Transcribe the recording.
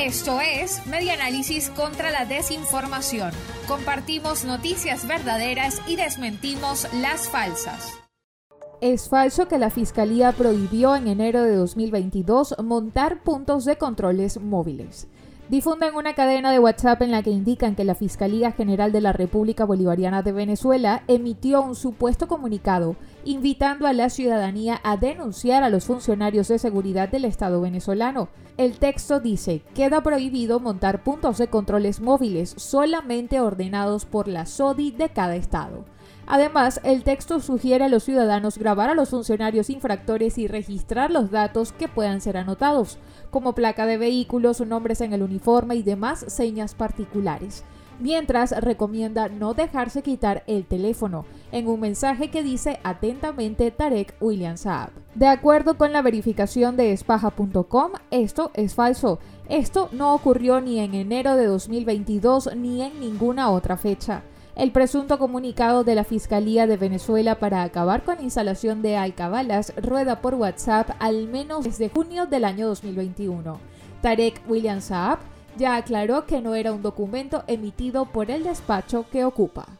Esto es Media Análisis contra la Desinformación. Compartimos noticias verdaderas y desmentimos las falsas. Es falso que la Fiscalía prohibió en enero de 2022 montar puntos de controles móviles. Difunden una cadena de WhatsApp en la que indican que la Fiscalía General de la República Bolivariana de Venezuela emitió un supuesto comunicado invitando a la ciudadanía a denunciar a los funcionarios de seguridad del Estado venezolano. El texto dice, queda prohibido montar puntos de controles móviles solamente ordenados por la SODI de cada estado. Además, el texto sugiere a los ciudadanos grabar a los funcionarios infractores y registrar los datos que puedan ser anotados, como placa de vehículos, nombres en el uniforme y demás señas particulares mientras recomienda no dejarse quitar el teléfono, en un mensaje que dice atentamente Tarek William Saab. De acuerdo con la verificación de espaja.com, esto es falso. Esto no ocurrió ni en enero de 2022 ni en ninguna otra fecha. El presunto comunicado de la Fiscalía de Venezuela para acabar con la instalación de alcabalas rueda por WhatsApp al menos desde junio del año 2021. Tarek William Saab ya aclaró que no era un documento emitido por el despacho que ocupa.